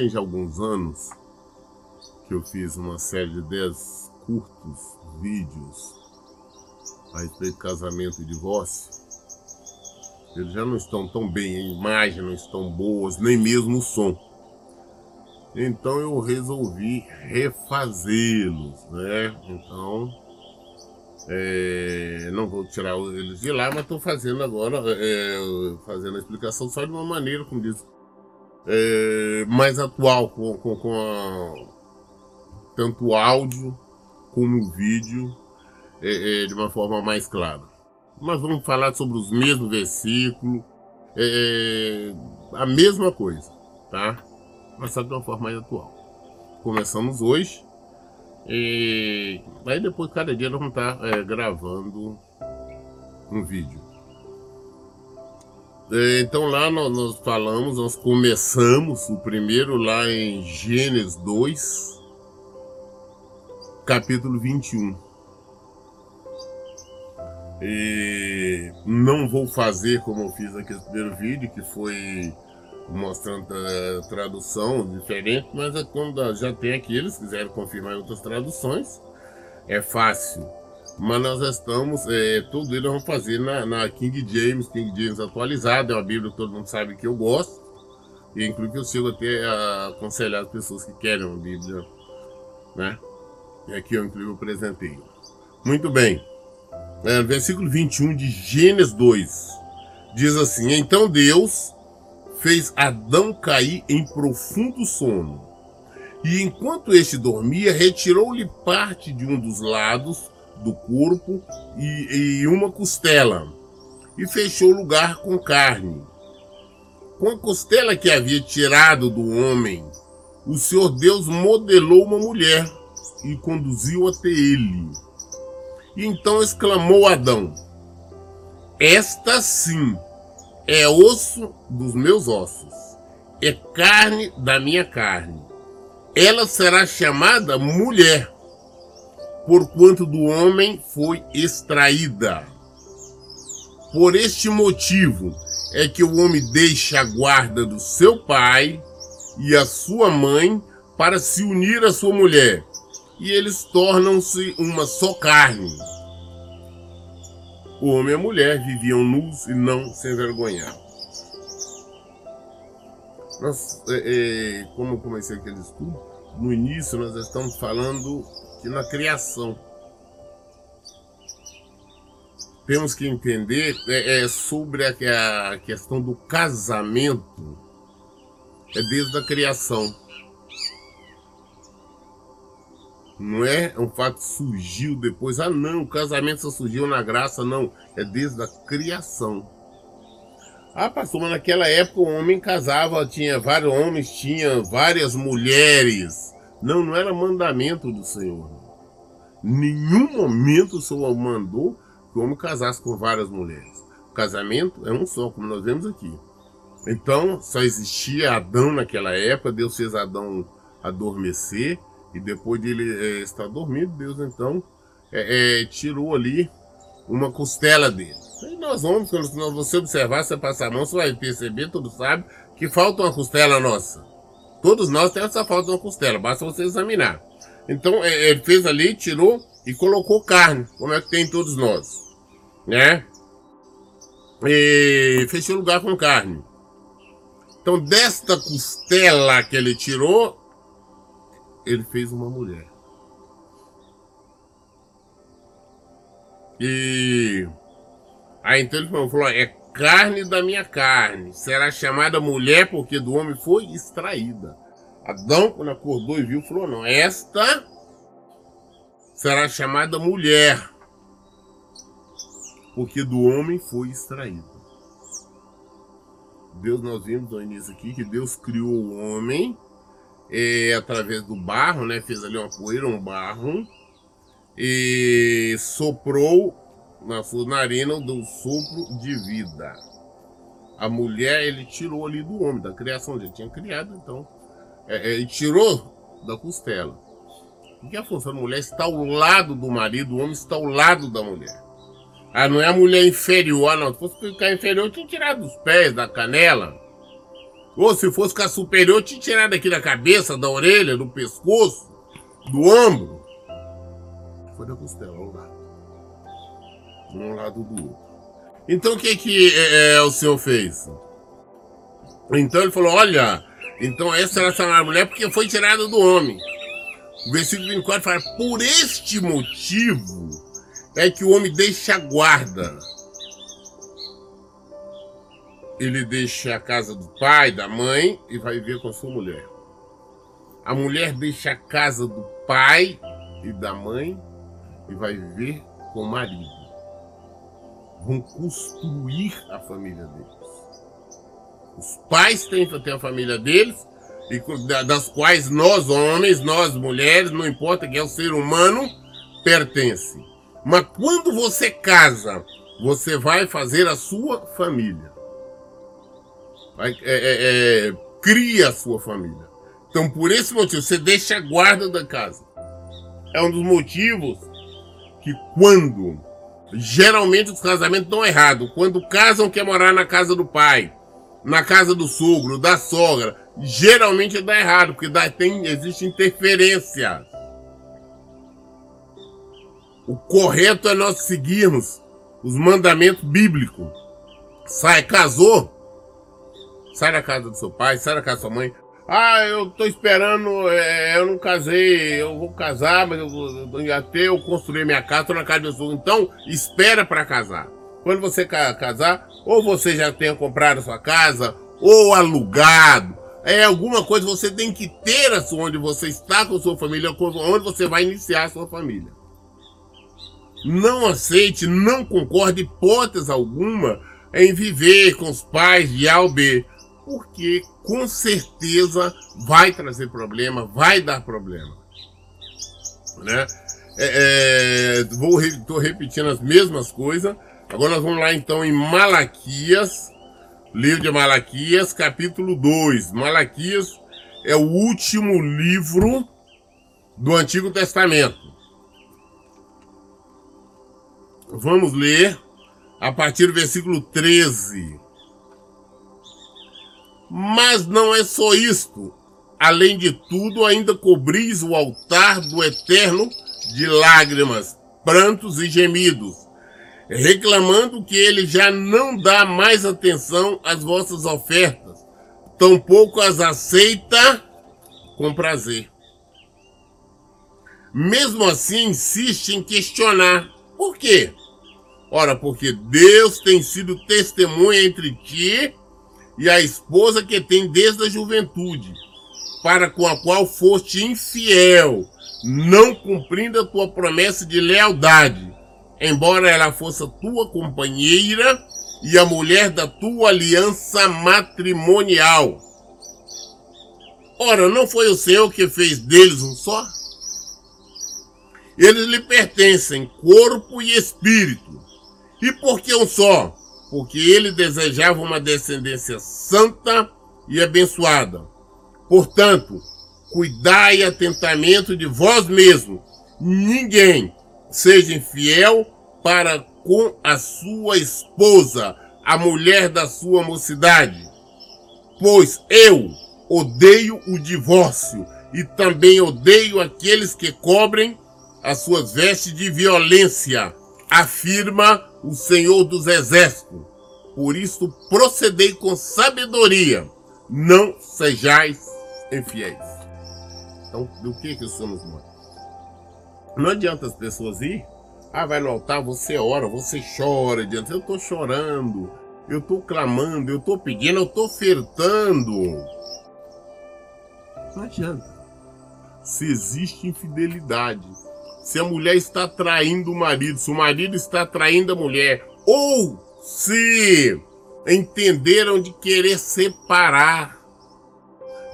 tem já alguns anos que eu fiz uma série de 10 curtos vídeos a respeito de casamento e divórcio, eles já não estão tão bem, a imagem não estão boas, nem mesmo o som. Então eu resolvi refazê-los, né? Então é, não vou tirar eles de lá, mas estou fazendo agora, é, fazendo a explicação só de uma maneira, como diz, é, mais atual, com, com, com a, tanto áudio como vídeo, é, é, de uma forma mais clara. Nós vamos falar sobre os mesmos versículos, é, a mesma coisa, tá? Mas só de uma forma mais atual. Começamos hoje e aí depois, cada dia, nós vamos estar é, gravando um vídeo. É, então lá nós, nós, falamos, nós começamos o primeiro lá em Gênesis 2, capítulo 21. E não vou fazer como eu fiz aqui no primeiro vídeo, que foi mostrando a tradução diferente, mas é quando já tem aqui, eles quiserem confirmar outras traduções, é fácil. Mas nós estamos, é, tudo isso nós vamos fazer na, na, King James, King James atualizado, é uma Bíblia que todo mundo sabe que eu gosto, e inclusive eu chego até a aconselhar as pessoas que querem uma Bíblia, né? E aqui eu inclusive apresentei. Muito bem. É, versículo 21 de Gênesis 2 diz assim: Então Deus fez Adão cair em profundo sono. E enquanto este dormia, retirou-lhe parte de um dos lados do corpo e, e uma costela, e fechou o lugar com carne. Com a costela que havia tirado do homem, o Senhor Deus modelou uma mulher e conduziu até ele. E então exclamou Adão: Esta sim é osso dos meus ossos, é carne da minha carne. Ela será chamada mulher, porquanto do homem foi extraída. Por este motivo é que o homem deixa a guarda do seu pai e a sua mãe para se unir à sua mulher, e eles tornam-se uma só carne. O homem e a mulher viviam nus e não se envergonhavam. Nós, é, é, como eu comecei aquele estudo, no início nós estamos falando que na criação. Temos que entender é, é sobre a, a questão do casamento, é desde a criação. Não é um fato que surgiu depois. Ah, não, o casamento só surgiu na graça, não. É desde a criação. Pastor, mas naquela época o homem casava, tinha vários homens, tinha várias mulheres. Não, não era mandamento do Senhor. Nenhum momento o Senhor mandou que o homem casasse com várias mulheres. O casamento é um só, como nós vemos aqui. Então, só existia Adão naquela época, Deus fez Adão adormecer e depois de ele é, estar dormindo, Deus então é, é, tirou ali uma costela dele. E nós vamos, quando você observar, você passar a mão, você vai perceber, tudo sabe, que falta uma costela nossa. Todos nós temos essa falta de uma costela, basta você examinar. Então é, ele fez ali, tirou e colocou carne, como é que tem todos nós. Né? E fechou o lugar com carne. Então desta costela que ele tirou, ele fez uma mulher. E aí então ele falou, é carne da minha carne, será chamada mulher porque do homem foi extraída. Adão, quando acordou e viu, falou, não, esta será chamada mulher, porque do homem foi extraída. Deus, nós vimos no início aqui que Deus criou o homem é, através do barro, né? Fez ali uma poeira, um barro, e soprou na sua narina do sopro de vida. A mulher ele tirou ali do homem, da criação, já tinha criado, então, é, é, ele tirou da costela. O que é a função da mulher está ao lado do marido, o homem está ao lado da mulher. Ah, não é a mulher inferior, não. Se fosse ficar inferior, eu tinha tirado dos pés, da canela. Ou se fosse ficar superior, eu tinha tirado aqui da cabeça, da orelha, do pescoço, do ombro. Foi da costela, um lado. Um lado do outro. Então o que que é, é, o senhor fez? Então ele falou, olha, então essa era essa mulher porque foi tirada do homem. O versículo 24 fala, por este motivo é que o homem deixa a guarda. Ele deixa a casa do pai, da mãe e vai viver com a sua mulher. A mulher deixa a casa do pai e da mãe e vai viver com o marido. Vão construir a família deles. Os pais têm que ter a família deles, e das quais nós homens, nós mulheres, não importa quem é o ser humano, pertence. Mas quando você casa, você vai fazer a sua família. Vai, é, é, é, cria a sua família. Então, por esse motivo, você deixa a guarda da casa. É um dos motivos que quando geralmente os casamentos estão errados, quando casam quer morar na casa do pai, na casa do sogro, da sogra, geralmente dá errado, porque dá, tem, existe interferência. O correto é nós seguirmos os mandamentos bíblicos. Sai, casou, sai da casa do seu pai, sai da casa da sua mãe. Ah, eu tô esperando, é, eu não casei, eu vou casar, mas eu vou até eu construir minha casa, tô na casa do seu. Então, espera para casar. Quando você casar, ou você já tenha comprado sua casa, ou alugado, é alguma coisa você tem que ter a sua, onde você está com sua família, onde você vai iniciar a sua família. Não aceite, não concorde hipótese alguma em viver com os pais de A ou B, porque com certeza vai trazer problema, vai dar problema. Né? É, é, vou estou repetindo as mesmas coisas. Agora nós vamos lá então em Malaquias, livro de Malaquias, capítulo 2. Malaquias é o último livro do Antigo Testamento. Vamos ler a partir do versículo 13. Mas não é só isto. Além de tudo, ainda cobris o altar do Eterno de lágrimas, prantos e gemidos, reclamando que ele já não dá mais atenção às vossas ofertas, tampouco as aceita com prazer. Mesmo assim, insiste em questionar. Por quê? Ora, porque Deus tem sido testemunha entre ti e a esposa que tem desde a juventude, para com a qual foste infiel, não cumprindo a tua promessa de lealdade, embora ela fosse tua companheira e a mulher da tua aliança matrimonial. Ora, não foi o Senhor que fez deles um só? Eles lhe pertencem, corpo e espírito. E por que um só? Porque ele desejava uma descendência santa e abençoada. Portanto, cuidai atentamente de vós mesmos. Ninguém seja infiel para com a sua esposa, a mulher da sua mocidade. Pois eu odeio o divórcio e também odeio aqueles que cobrem as suas vestes de violência, afirma o Senhor dos Exércitos. Por isso procedei com sabedoria, não sejais infiéis. Então, do que que somos nós? Não adianta as pessoas ir, ah, vai no altar, você ora, você chora diante. Eu estou chorando, eu estou clamando, eu estou pedindo, eu estou ofertando. Não adianta. Se existe infidelidade, se a mulher está traindo o marido, se o marido está traindo a mulher, ou se entenderam de querer separar,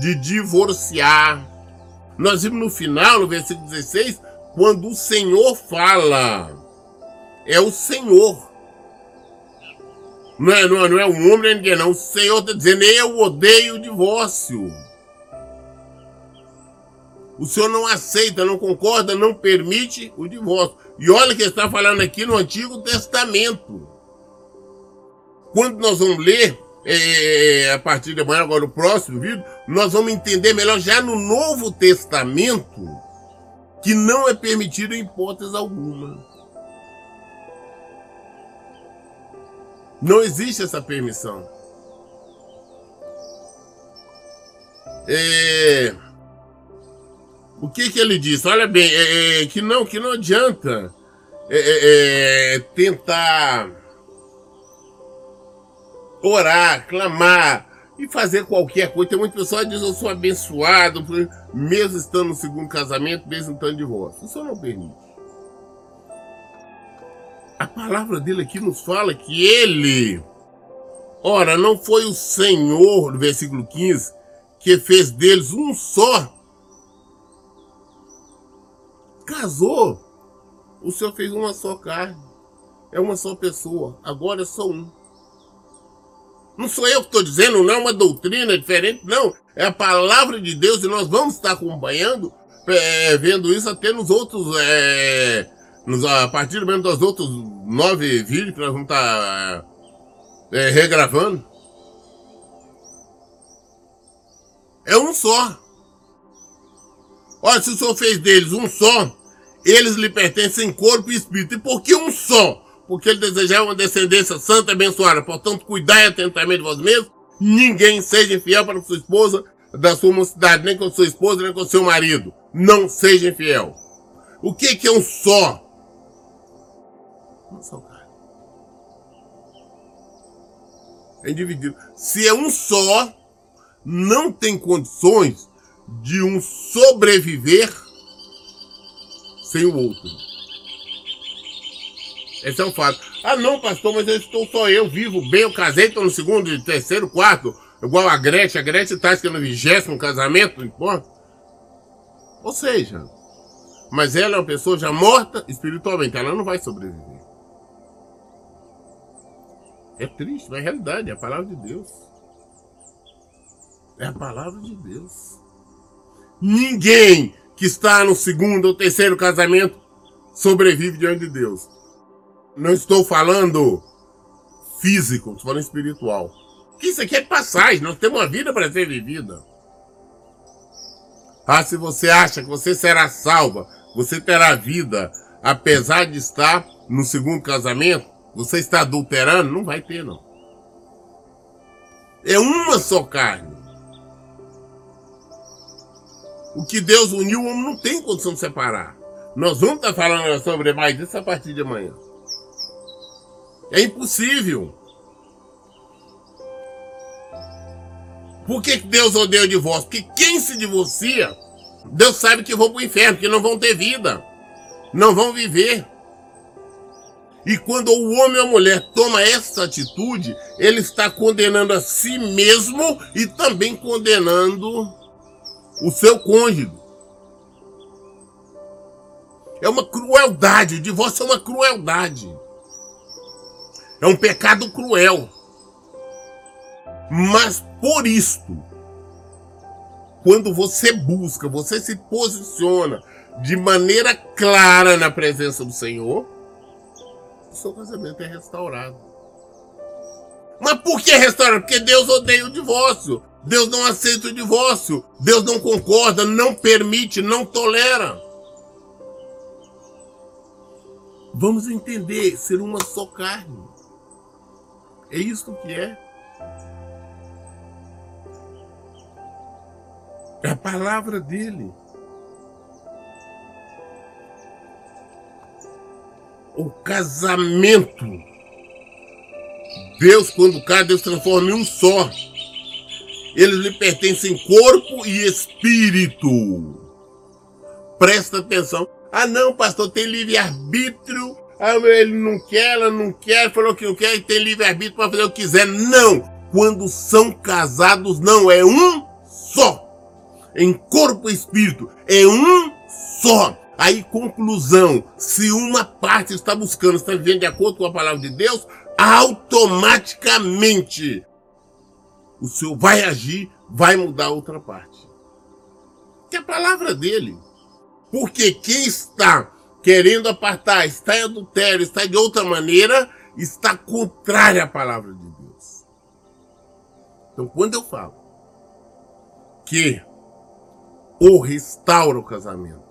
de divorciar. Nós vimos no final, no versículo 16, quando o Senhor fala. É o Senhor. Não é, não é, não é um homem ninguém, não. O Senhor está dizendo, eu odeio o divórcio. O senhor não aceita, não concorda, não permite o divórcio. E olha que está falando aqui no Antigo Testamento. Quando nós vamos ler, é, a partir de amanhã, agora o próximo vídeo, nós vamos entender melhor já no Novo Testamento que não é permitido em hipótese alguma. Não existe essa permissão. É... O que que ele disse? Olha bem, é, é, que não, que não adianta é, é, é tentar orar, clamar e fazer qualquer coisa. Tem muita pessoa que diz eu sou abençoado, mesmo estando no segundo casamento, mesmo estando de divórcio. Isso não permite. A palavra dele aqui nos fala que ele, ora, não foi o Senhor, no versículo 15, que fez deles um só. Casou. O Senhor fez uma só carne. É uma só pessoa. Agora é só um. Não sou eu que estou dizendo, não é uma doutrina diferente, não. É a palavra de Deus e nós vamos estar acompanhando, é, vendo isso até nos outros é, nos, a partir mesmo dos outros nove vídeos que nós vamos estar é, regravando. É um só. Olha, se o Senhor fez deles um só, eles lhe pertencem corpo e espírito. E por que um só? Porque ele desejava uma descendência santa e abençoada. Portanto, cuidai atentamente de vós mesmos. Ninguém seja infiel para com sua esposa da sua mocidade, nem com sua esposa, nem com seu marido. Não seja infiel. O que, que é um só? Uma só. É dividido. Se é um só, não tem condições de um sobreviver sem o outro. Esse é um fato. Ah, não, pastor, mas eu estou só eu vivo bem. Eu casei, estou no segundo, terceiro, quarto. Igual a Gretchen. A Gretchen está no vigésimo casamento, não importa. Ou seja, mas ela é uma pessoa já morta espiritualmente. Ela não vai sobreviver. É triste, mas é realidade, é a palavra de Deus. É a palavra de Deus. Ninguém que está no segundo ou terceiro casamento sobrevive diante de Deus. Não estou falando físico, estou falando espiritual. Isso aqui é passagem, nós temos uma vida para ser vivida. Ah, se você acha que você será salva, você terá vida, apesar de estar no segundo casamento, você está adulterando? Não vai ter, não. É uma só carne. O que Deus uniu, o homem não tem condição de separar. Nós vamos estar falando sobre mais isso a partir de amanhã. É impossível. Por que Deus odeia o divórcio? Porque quem se divorcia, Deus sabe que vão para o inferno, que não vão ter vida, não vão viver. E quando o homem ou a mulher toma essa atitude, ele está condenando a si mesmo e também condenando o seu cônjuge. É uma crueldade, o divórcio é uma crueldade. É um pecado cruel. Mas por isto, quando você busca, você se posiciona de maneira clara na presença do Senhor, o seu casamento é restaurado. Mas por que restaurado? Porque Deus odeia o divórcio. Deus não aceita o divórcio. Deus não concorda, não permite, não tolera. Vamos entender ser uma só carne. É isso que é. É a palavra dele. o casamento. Deus, quando cai, Deus transforma em um só. Eles lhe pertencem corpo e espírito. Presta atenção. Ah, não, pastor, tem livre-arbítrio. Ah, ele não quer, ela não quer, falou que não quer e tem livre-arbítrio para fazer o que quiser. Não! Quando são casados, não, é um só. Em corpo e espírito, é um só. Aí, conclusão: se uma parte está buscando, está vivendo de acordo com a palavra de Deus, automaticamente o Senhor vai agir, vai mudar outra parte. que é a palavra dele. Porque quem está querendo apartar, está em adultério, está de outra maneira, está contrária à palavra de Deus. Então, quando eu falo que ou restaura o casamento,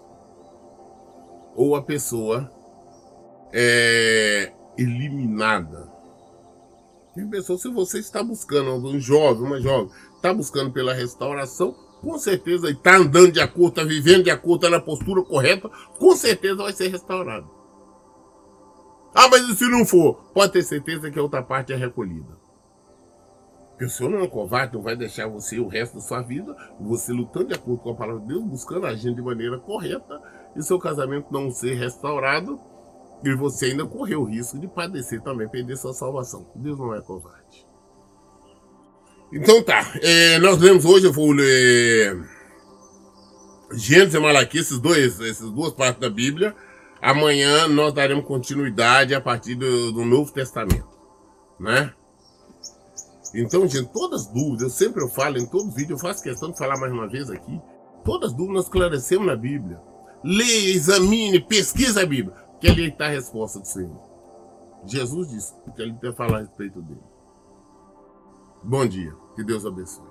ou a pessoa é eliminada. Tem pessoa, se você está buscando, um jovem, uma jovem, está buscando pela restauração, com certeza está andando de acordo, está vivendo de acordo, está na postura correta, com certeza vai ser restaurado. Ah, mas e se não for? Pode ter certeza que a outra parte é recolhida. Porque o Senhor não é um covarde, não vai deixar você o resto da sua vida, você lutando de acordo com a palavra de Deus, buscando agir de maneira correta, e seu casamento não ser restaurado, e você ainda correu o risco de padecer também, perder sua salvação. Deus não é covarde. Então tá, é, nós lemos hoje, eu vou ler Gênesis e Malaquias, esses dois, essas duas partes da Bíblia. Amanhã nós daremos continuidade a partir do, do Novo Testamento, né? Então, gente, todas as dúvidas, sempre eu falo em todo vídeo, eu faço questão de falar mais uma vez aqui, todas as dúvidas nós esclarecemos na Bíblia. Leia, examine, pesquisa a Bíblia, que ali está a resposta do Senhor. Jesus disse que ele tem que falar a respeito dele. Bom dia. Que Deus abençoe.